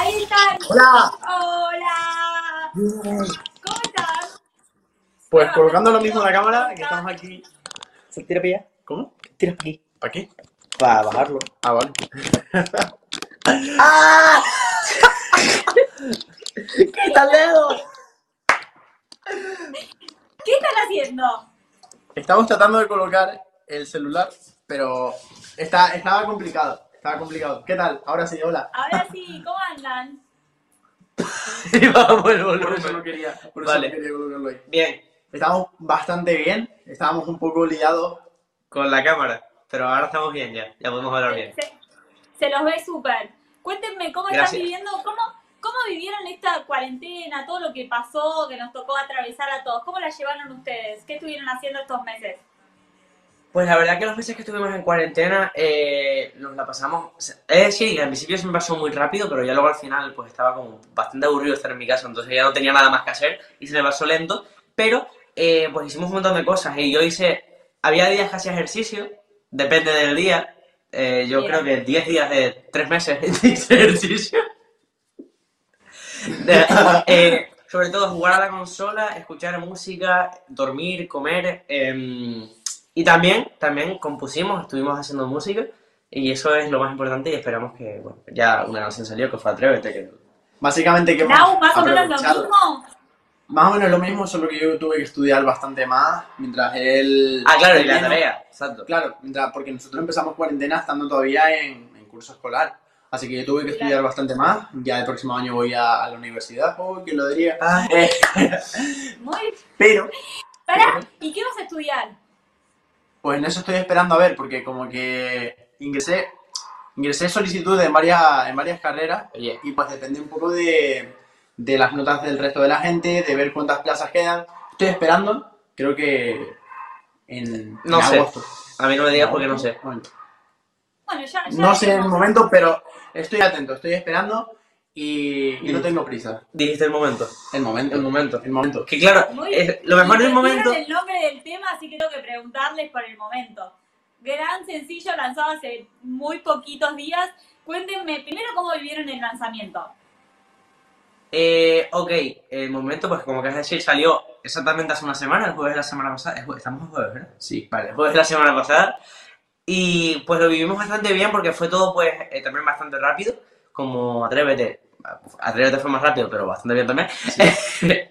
Ahí están. Hola. Hola. ¿Cómo estás? Pues colocando lo mismo en la cámara, que estamos aquí. ¿Se tira para allá? ¿Cómo? Tira para aquí. ¿Para qué? Para bajarlo. Ah, vale. ¡Ah! ¡Quita el dedo! ¿Qué están haciendo? Estamos tratando de colocar el celular, pero está, estaba complicado. Estaba complicado. ¿Qué tal? Ahora sí, hola. Ahora sí, ¿cómo andan? Y vamos el Por eso no volumen. quería, por eso Vale. no quería colocarlo ahí. Bien, Estamos bastante bien. Estábamos un poco liados. con la cámara. Pero ahora estamos bien ya. Ya podemos hablar bien. Se, se los ve súper. Cuéntenme cómo están Gracias. viviendo, cómo, cómo vivieron esta cuarentena, todo lo que pasó, que nos tocó atravesar a todos. ¿Cómo la llevaron ustedes? ¿Qué estuvieron haciendo estos meses? Pues la verdad que los meses que estuvimos en cuarentena eh, nos la pasamos. Es decir, al principio se me pasó muy rápido, pero ya luego al final pues estaba como bastante aburrido estar en mi casa, entonces ya no tenía nada más que hacer y se me pasó lento. Pero eh, pues hicimos un montón de cosas y yo hice. Había días que hacía ejercicio, depende del día. eh, yo creo que 10 días de 3 meses hice ejercicio. Eh, sobre todo jugar a la consola, escuchar música, dormir, comer. Y también, también compusimos, estuvimos haciendo música. Y eso es lo más importante y esperamos que, bueno, ya una canción salió que fue Atrévete. Que... Básicamente que Nau, más o menos lo mismo. Más o menos lo mismo, solo que yo tuve que estudiar bastante más mientras él... Ah, claro, y la tarea, exacto. Claro, mientras, porque nosotros empezamos cuarentena estando todavía en, en curso escolar. Así que yo tuve que estudiar bastante más. Ya el próximo año voy a, a la universidad, oh, que lo diría. Ah, Eh, Muy. pero, Pará, ¿y qué vas a estudiar? Pues en eso estoy esperando a ver, porque como que ingresé, ingresé solicitudes en varias, en varias carreras Oye, y pues depende un poco de, de las notas del resto de la gente, de ver cuántas plazas quedan. Estoy esperando, creo que en, No en sé. agosto. a mí no me digas porque no sé. Bueno, Bueno, ya, ya No sé en el momento, pero estoy atento, estoy esperando y, y no tengo prisa. Dijiste el momento. El momento, El momento. el momento. Que claro, es- lo mejor Y del momento. el nombre del tema, así que tengo que preguntarles por el momento. Gran sencillo lanzado hace muy poquitos días. Cuéntenme primero cómo vivieron el lanzamiento. Eh, ok, el momento, pues como quieres decir, salió exactamente hace una semana, el jueves de la semana pasada. Es Estamos en jueves, ¿verdad? Sí. Vale, el jueves de la semana pasada. Y pues lo vivimos bastante bien porque fue todo pues eh, también bastante rápido, como Atrévete. Atrévete fue más rápido, pero bastante bien también.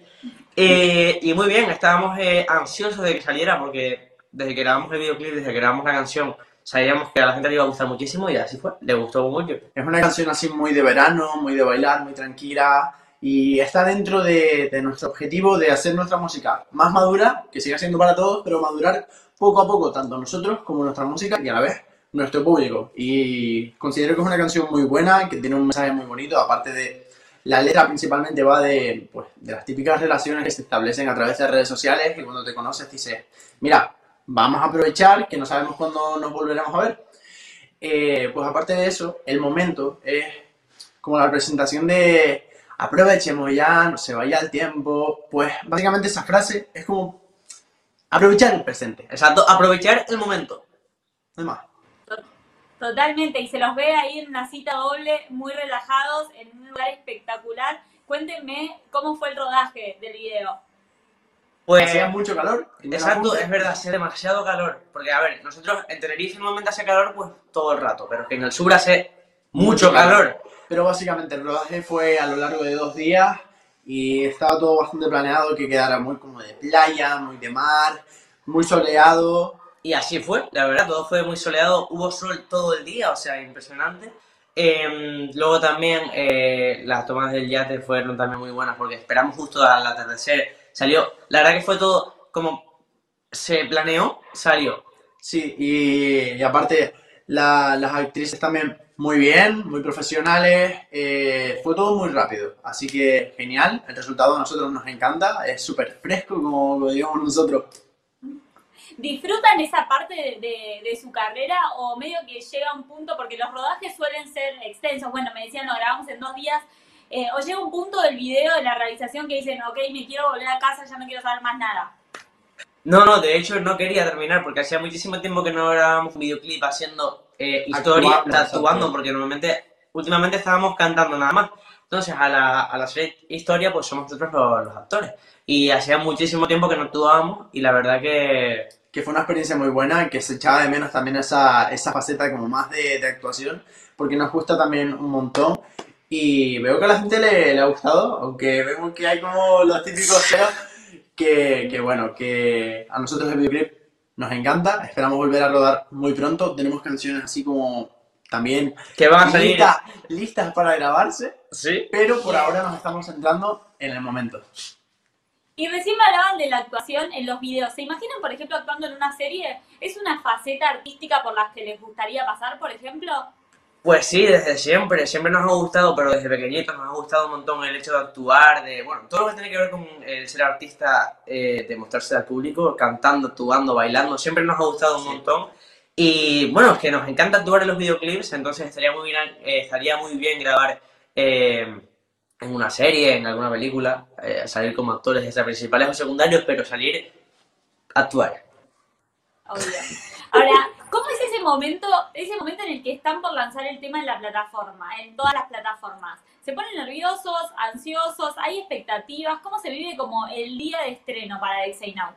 Eh, y muy bien, estábamos eh, ansiosos de que saliera porque desde que grabamos el videoclip, desde que grabamos la canción, sabíamos que a la gente le iba a gustar muchísimo y así fue, le gustó mucho. Es una canción así muy de verano, muy de bailar, muy tranquila y está dentro de, de nuestro objetivo de hacer nuestra música más madura, que siga siendo para todos, pero madurar poco a poco, tanto nosotros como nuestra música y a la vez nuestro público. Y considero que es una canción muy buena, que tiene un mensaje muy bonito, aparte de la letra principalmente va de, pues, de las típicas relaciones que se establecen a través de redes sociales y cuando te conoces dices, mira, vamos a aprovechar que no sabemos cuándo nos volveremos a ver. Eh, pues aparte de eso, el momento es como la presentación de aprovechemos ya, no se vaya el tiempo. Pues básicamente esa frase es como aprovechar el presente. Exacto, aprovechar el momento. No hay más. Totalmente, y se los ve ahí en una cita doble, muy relajados, en un lugar espectacular. Cuéntenme cómo fue el rodaje del video. Pues Hacía mucho calor. Exacto, es verdad, hace demasiado calor. Porque, a ver, nosotros en Tenerife normalmente hace calor pues todo el rato, pero es que en el sur hace mucho Mucho calor. calor. Pero básicamente el rodaje fue a lo largo de dos días y estaba todo bastante planeado que quedara muy como de playa, muy de mar, muy soleado. Y así fue, la verdad, todo fue muy soleado, hubo sol todo el día, o sea, impresionante. Em, luego también eh, las tomas del yate fueron también muy buenas porque esperamos justo al atardecer. Salió, la verdad que fue todo como se planeó, salió. Sí, y, y aparte la- las actrices también muy bien, muy profesionales, eh, fue todo muy rápido, así que genial, el resultado a nosotros nos encanta, es súper fresco como lo digamos nosotros. ¿Disfrutan esa parte de, de- de su carrera o medio que llega un punto, porque los rodajes suelen ser extensos, bueno, me decían, lo grabamos en dos días, eh, o llega un punto del video, de la realización, que dicen, ok, me quiero volver a casa, ya no quiero saber más nada. No, no, de hecho no quería terminar porque hacía muchísimo tiempo que no grabábamos un videoclip haciendo eh, historia, Actuando, actuando, porque normalmente, últimamente estábamos cantando nada más. Entonces, a la, a la serie historia, pues somos nosotros los, los actores. Y hacía muchísimo tiempo que no actuábamos y la verdad que que fue una experiencia muy buena, que se echaba de menos también esa, esa faceta como más de, de actuación, porque nos gusta también un montón. Y veo que a la gente le, le ha gustado, aunque vemos que hay como los típicos feos, que, que bueno, que a nosotros el videoclip nos encanta, esperamos volver a rodar muy pronto, tenemos canciones así como también que van a salir. listas, listas para grabarse, Sí. pero por ahora nos estamos centrando en el momento. Y recién me hablaban de la actuación en los videos. ¿Se imaginan, por ejemplo, actuando en una serie? ¿Es una faceta artística por la que les gustaría pasar, por ejemplo? Pues sí, desde siempre, siempre nos ha gustado, pero desde pequeñitos nos ha gustado un montón el hecho de actuar, de, bueno, todo lo que tiene que ver con el ser artista, eh, de mostrarse al público, cantando, actuando, bailando, siempre nos ha gustado un Sí. montón. Y bueno, es que nos encanta actuar en los videoclips, entonces estaría muy bien, eh, estaría muy bien grabar eh, en una serie, en alguna película, eh, salir como actores, ya sea principales o secundarios, pero salir a actuar. Obvio. Ahora, ¿cómo es ese momento, ese momento en el que están por lanzar el tema en la plataforma, en todas las plataformas? ¿Se ponen nerviosos, ansiosos? ¿Hay expectativas? ¿Cómo se vive como el día de estreno para Dexay Now?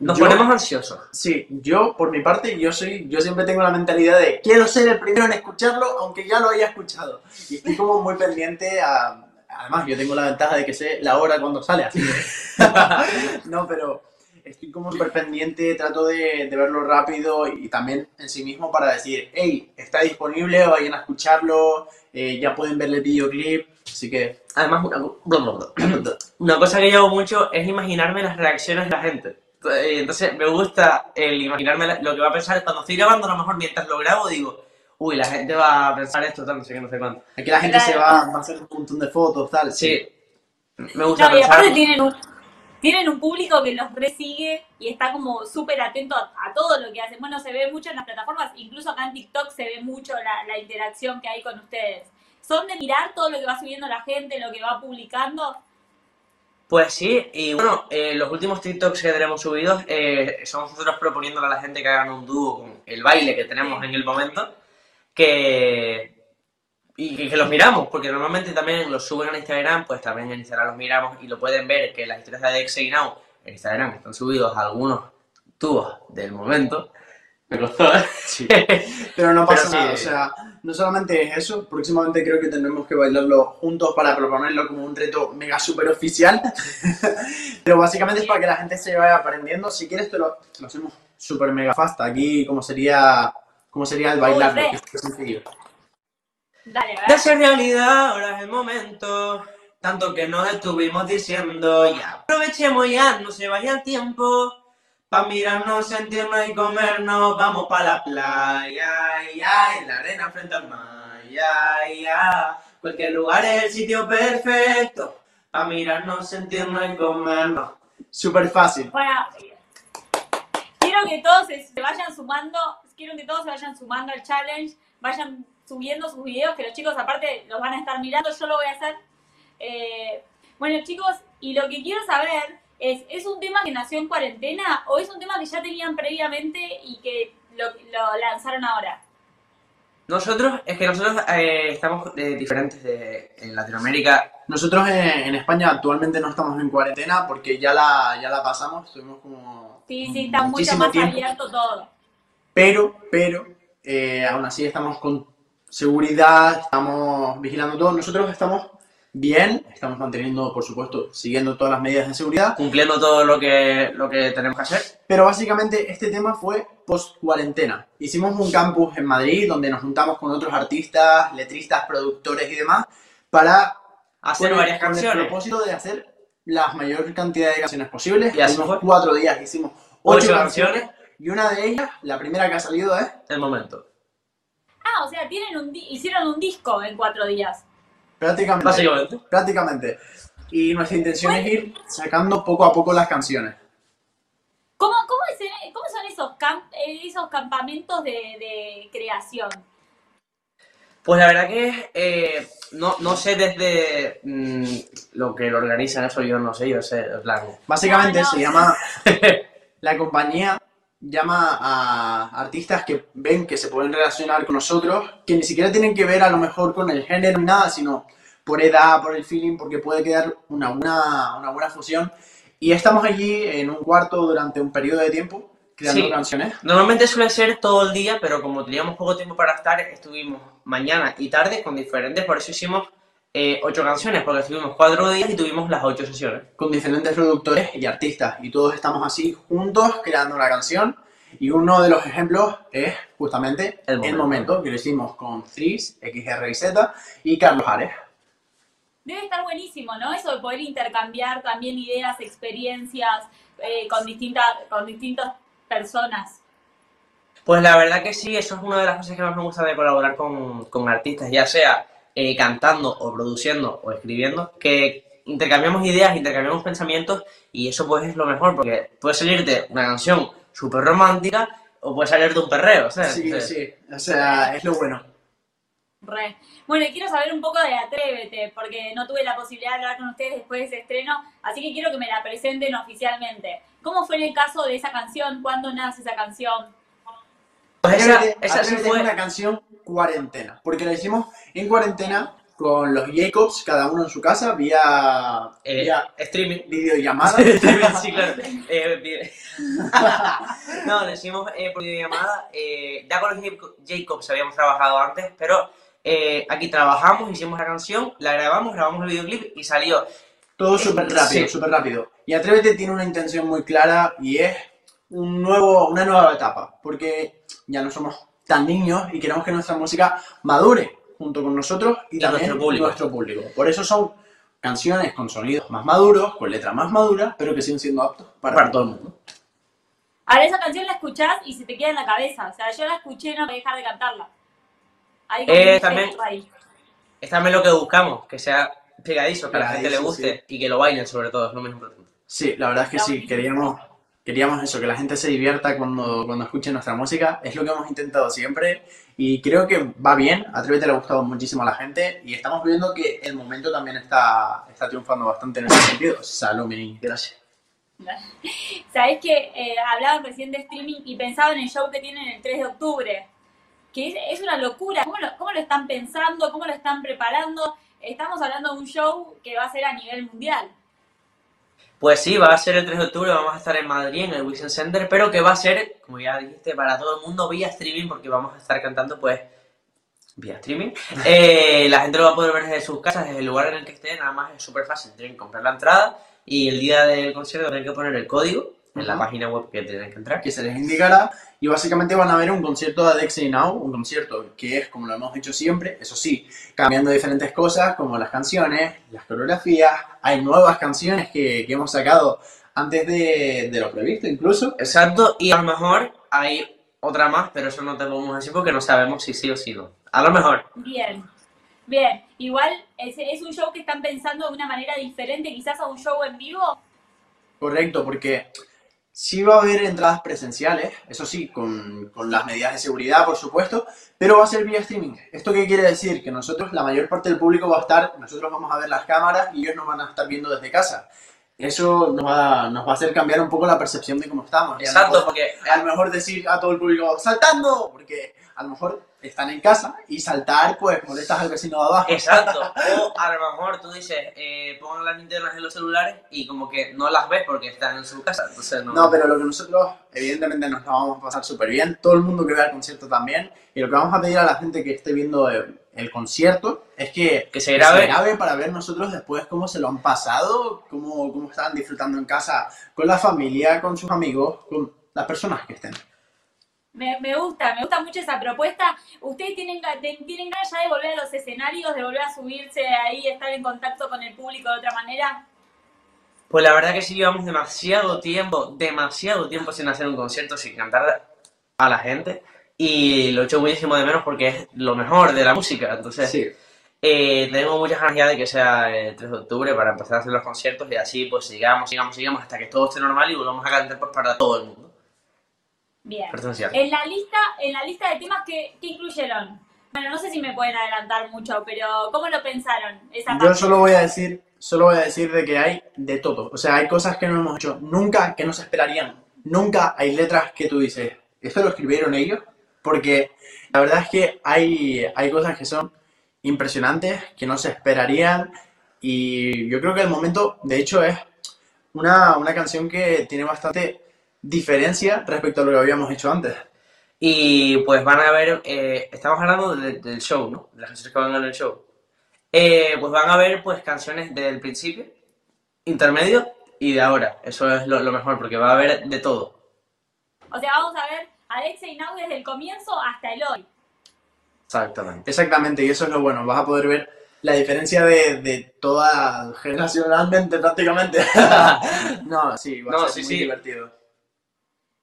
Nos Yo- ponemos ansiosos. Sí, yo por mi parte, yo soy, yo siempre tengo la mentalidad de quiero ser el primero en escucharlo, aunque ya lo haya escuchado. Y estoy como muy pendiente a. Además, yo tengo la ventaja de que sé la hora cuando sale, así que. no, pero estoy como súper pendiente, trato de, de verlo rápido y también en sí mismo para decir, hey, está disponible, vayan a escucharlo, eh, ya pueden ver el videoclip, así que. Además, una, una cosa que yo hago mucho es imaginarme las reacciones de la gente. Entonces, me gusta el imaginarme lo que va a pensar cuando estoy grabando, a lo mejor mientras lo grabo, digo, uy, la gente va a pensar esto, tal, no sé qué, no sé cuánto. Aquí la gente se va, va a hacer un montón de fotos, tal. Sí, me gusta No, y pensar. aparte tienen un, tienen un público que los resigue y está como súper atento a, a todo lo que hacen. Bueno, se ve mucho en las plataformas, incluso acá en TikTok se ve mucho la, la interacción que hay con ustedes. ¿Son de mirar todo lo que va subiendo la gente, lo que va publicando? Pues sí, y bueno, eh, los últimos TikToks que tenemos subidos eh, son nosotros proponiéndole a la gente que hagan un dúo con el baile que tenemos en el momento, que... Y que, los miramos, porque normalmente también los suben a Instagram, pues también en Instagram los miramos y lo pueden ver que las historias de Dexy Now en Instagram están subidos algunos tubos del momento. Me costó, ¿eh? Pero no pasa Pero sí. nada, o sea, no solamente es eso, próximamente creo que tendremos que bailarlo juntos para proponerlo como un reto mega super oficial. Pero básicamente es para que la gente se vaya aprendiendo. Si quieres, te lo, te lo hacemos super mega fast. Aquí, como sería, como sería el sencillo. Dale, De ser realidad, ahora es el momento. Tanto que nos estuvimos diciendo, ya aprovechemos ya, no se vaya el tiempo. Pa' mirarnos, sentirnos y comernos, vamos pa' la playa, ya, en la arena frente al mar, ya, ya. Cualquier lugar es el sitio perfecto. Pa' mirarnos, sentirnos y comernos. Súper fácil. Bueno, quiero que todos se, vayan sumando, quiero que todos se vayan sumando al challenge, vayan subiendo sus videos, que los chicos aparte los van a estar mirando, yo lo voy a hacer. Eh, bueno chicos, y lo que quiero saber es, ¿es un tema que nació en cuarentena o es un tema que ya tenían previamente y que lo, lo lanzaron ahora? Nosotros, es que nosotros eh, estamos eh, diferentes de, en Latinoamérica. Nosotros en, en España actualmente no estamos en cuarentena porque ya la, ya la pasamos, estuvimos como Sí, sí, está mucho más tiempo. abierto todo. Pero, pero, eh, aún así estamos con seguridad, estamos vigilando todo. Nosotros estamos bien, estamos manteniendo, por supuesto, siguiendo todas las medidas de seguridad. Cumpliendo todo lo que, lo que tenemos que hacer. Pero básicamente este tema fue post-cuarentena. Hicimos un campus en Madrid donde nos juntamos con otros artistas, letristas, productores y demás para Hacer varias con el canciones. propósito de hacer la mayor cantidad de canciones posibles. Y así Hicimos fue. cuatro días, hicimos Ocho ocho, canciones. canciones. Y una de ellas, la primera que ha salido es El momento. Ah, o sea, tienen un di- hicieron un disco en cuatro días. prácticamente. Básicamente. Prácticamente. Y nuestra intención es ir sacando poco a poco las canciones. ¿Cómo, cómo, es, eh, cómo son esos, camp- eh, esos campamentos de, de creación? Pues la verdad que eh, no, no sé desde mm, lo que lo organizan eso, yo no sé, yo sé, plan. Básicamente No, no. se llama. la compañía llama a artistas que ven que se pueden relacionar con nosotros, que ni siquiera tienen que ver a lo mejor con el género ni nada, sino por edad, por el feeling, porque puede quedar una, una, una buena fusión. Y estamos allí en un cuarto durante un periodo de tiempo creando Sí. canciones. Normalmente suele ser todo el día, pero como teníamos poco tiempo para estar, estuvimos mañana y tarde con diferentes, por eso hicimos eh, ocho canciones, porque estuvimos cuatro días y tuvimos las ocho sesiones. con diferentes productores y artistas y todos estamos así juntos creando una canción y uno de los ejemplos es justamente El El Momento. Momento, que lo hicimos con Tris, XRIZ y Carlos Ares. Debe estar buenísimo, ¿no? Eso de poder intercambiar también ideas, experiencias eh, con, distintas, con distintas personas. Pues la verdad que sí, eso es una de las cosas que más me gusta de colaborar con, con artistas, ya sea eh, cantando o produciendo o escribiendo, que intercambiamos ideas, intercambiamos pensamientos y eso pues es lo mejor, porque puede salirte una canción súper romántica o puede salirte un perreo, ¿sabes? Sí, sí, o sea, es lo bueno. Re. Bueno, y quiero saber un poco de Atrévete, porque no tuve la posibilidad de hablar con ustedes después de ese estreno, así que quiero que me la presenten oficialmente. ¿Cómo fue en el caso de esa canción? ¿Cuándo nace esa canción? Pues esa, Atrévete- esa sí Atrévete es fue... una canción cuarentena, porque la hicimos en cuarentena con los Jacobs, cada uno en su casa, vía, eh, vía streaming. videollamada. sí, claro. Eh, no, lo hicimos eh, por videollamada. Eh, ya con los Jacob- Jacobs habíamos trabajado antes, pero eh, aquí trabajamos, hicimos la canción, la grabamos, grabamos el videoclip y salió. Todo súper rápido, Sí. súper rápido. Y Atrévete tiene una intención muy clara y es un nuevo, una nueva etapa, porque ya no somos tan niños y queremos que nuestra música madure junto con nosotros y, Y también nuestro público. nuestro público. Por eso son canciones con sonidos más maduros, con letras más maduras, pero que siguen siendo aptos para, Para todo el mundo. Ahora esa canción la escuchás y se te queda en la cabeza. O sea, yo la escuché y no me dejar de cantarla. Hay como Eh, también-. Es también lo que buscamos, que sea pegadizo, que a la gente le guste y que lo bailen sobre todo, es lo más importante. Sí, la verdad es que sí, queríamos, queríamos eso, que la gente se divierta cuando, cuando escuche nuestra música, es lo que hemos intentado siempre y creo que va bien, Atrévete le ha gustado muchísimo a la gente y estamos viendo que el momento también está, está triunfando bastante en ese sentido. Salud, mi gracias. Sabés que eh, hablaban recién de streaming y pensaba en el show que tienen el 3 de octubre. Que es, es una locura. ¿Cómo lo, ¿Cómo lo están pensando? ¿Cómo lo están preparando? Estamos hablando de un show que va a ser a nivel mundial. Pues sí, va a ser el 3 de octubre, vamos a estar en Madrid, en el Wilson Center, pero que va a ser, como ya dijiste, para todo el mundo vía streaming, porque vamos a estar cantando, pues, vía streaming. Eh, la gente lo va a poder ver desde sus casas, desde el lugar en el que esté, nada más es súper fácil, tienen que comprar la entrada y el día del concierto tienen que poner el código en la página web que tienen que entrar. que se les indicará y básicamente van a ver un concierto de Adexi Now, un concierto que es como lo hemos hecho siempre, eso sí, cambiando diferentes cosas como las canciones, las coreografías, hay nuevas canciones que, que hemos sacado antes de, de lo previsto incluso. Exacto, y a lo mejor hay otra más, pero eso no te podemos decir porque no sabemos si sí o si no. A lo mejor. Bien. Bien. Igual es, es un show que están pensando de una manera diferente quizás a un show en vivo. Correcto, porque sí va a haber entradas presenciales, eso sí, con, con las medidas de seguridad, por supuesto, pero va a ser vía streaming. ¿Esto qué quiere decir? Que nosotros, la mayor parte del público va a estar, nosotros vamos a ver las cámaras y ellos nos van a estar viendo desde casa. Eso nos va, nos va a hacer cambiar un poco la percepción de cómo estamos. Exacto, porque a lo mejor decir a todo el público saltando, porque a lo mejor están en casa y saltar pues molestas al vecino de abajo. Exacto. O a lo mejor tú dices, eh, pongan las linternas en los celulares y como que no las ves porque están en su casa. Entonces no. No, pero lo que nosotros evidentemente nos la vamos a pasar súper bien, todo el mundo que vea el concierto también, y lo que vamos a pedir a la gente que esté viendo el, el concierto es que, Que se grabe. para ver nosotros después cómo se lo han pasado, cómo, cómo estaban disfrutando en casa con la familia, con sus amigos, con las personas que estén. Me, me gusta, me gusta mucho esa propuesta. ¿Ustedes tienen, tienen ganas ya de volver a los escenarios, de volver a subirse ahí, estar en contacto con el público de otra manera? Pues la verdad que sí llevamos demasiado tiempo, demasiado tiempo sin hacer un concierto, sin cantar a la gente. Y lo echo muchísimo de menos porque es lo mejor de la música. Entonces, Sí. eh, tengo muchas ganas ya de que sea el 3 de octubre para empezar a hacer los conciertos y así pues sigamos, sigamos, sigamos hasta que todo esté normal y volvamos a cantar pues para todo el mundo. Bien. En la lista, en la lista de temas que, que incluyeron. Bueno, no sé si me pueden adelantar mucho, pero ¿cómo lo pensaron? Esa Yo parte? solo voy a decir, solo voy a decir de que hay de todo. O sea, hay cosas que no hemos hecho nunca, que no se esperarían. Nunca hay letras que tú dices, ¿esto lo escribieron ellos? Porque la verdad es que hay, hay cosas que son impresionantes que no se esperarían y yo creo que el momento, de hecho, es una, una canción que tiene bastante diferencia respecto a lo que habíamos hecho antes. Y pues van a ver, eh, estamos hablando de- del show, ¿no? De las canciones que van en el show. Eh, pues van a ver pues canciones del principio, intermedio y de ahora. Eso es lo, lo mejor porque va a haber de todo. O sea, vamos a ver a Alexa y Nau desde el comienzo hasta el hoy. Exactamente. Exactamente, y eso es lo bueno, vas a poder ver la diferencia de, de toda generacionalmente prácticamente. no, sí, va No, a ser sí, muy sí. divertido.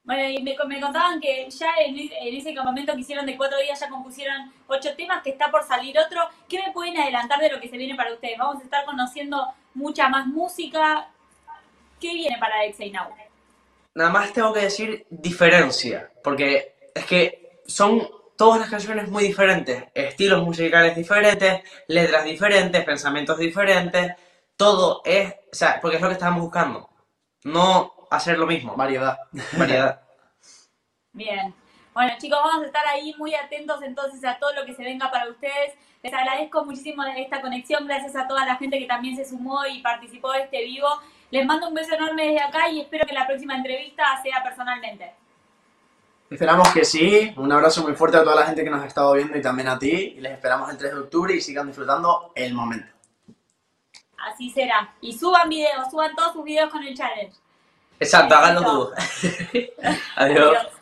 Bueno, y me, me contaban que ya en, en ese campamento que hicieron de cuatro días ya compusieron ocho temas, que está por salir otro. ¿Qué me pueden adelantar de lo que se viene para ustedes? Vamos a estar conociendo mucha más música. ¿Qué viene para Alexa y Nau? Nada más tengo que decir diferencia, porque es que son todas las canciones muy diferentes, estilos musicales diferentes, letras diferentes, pensamientos diferentes, todo es, o sea, porque es lo que estábamos buscando, no hacer lo mismo, Variedad. variedad. Bien. Bueno, chicos, vamos a estar ahí muy atentos entonces a todo lo que se venga para ustedes. Les agradezco muchísimo esta conexión. Gracias a toda la gente que también se sumó y participó de este vivo. Les mando un beso enorme desde acá y espero que la próxima entrevista sea personalmente. Esperamos que sí. Un abrazo muy fuerte a toda la gente que nos ha estado viendo y también a ti. Y les esperamos el 3 de octubre y sigan disfrutando el momento. Así será. Y suban videos, suban todos sus videos con el challenge. Exacto, háganlo tú. Adiós. Adiós.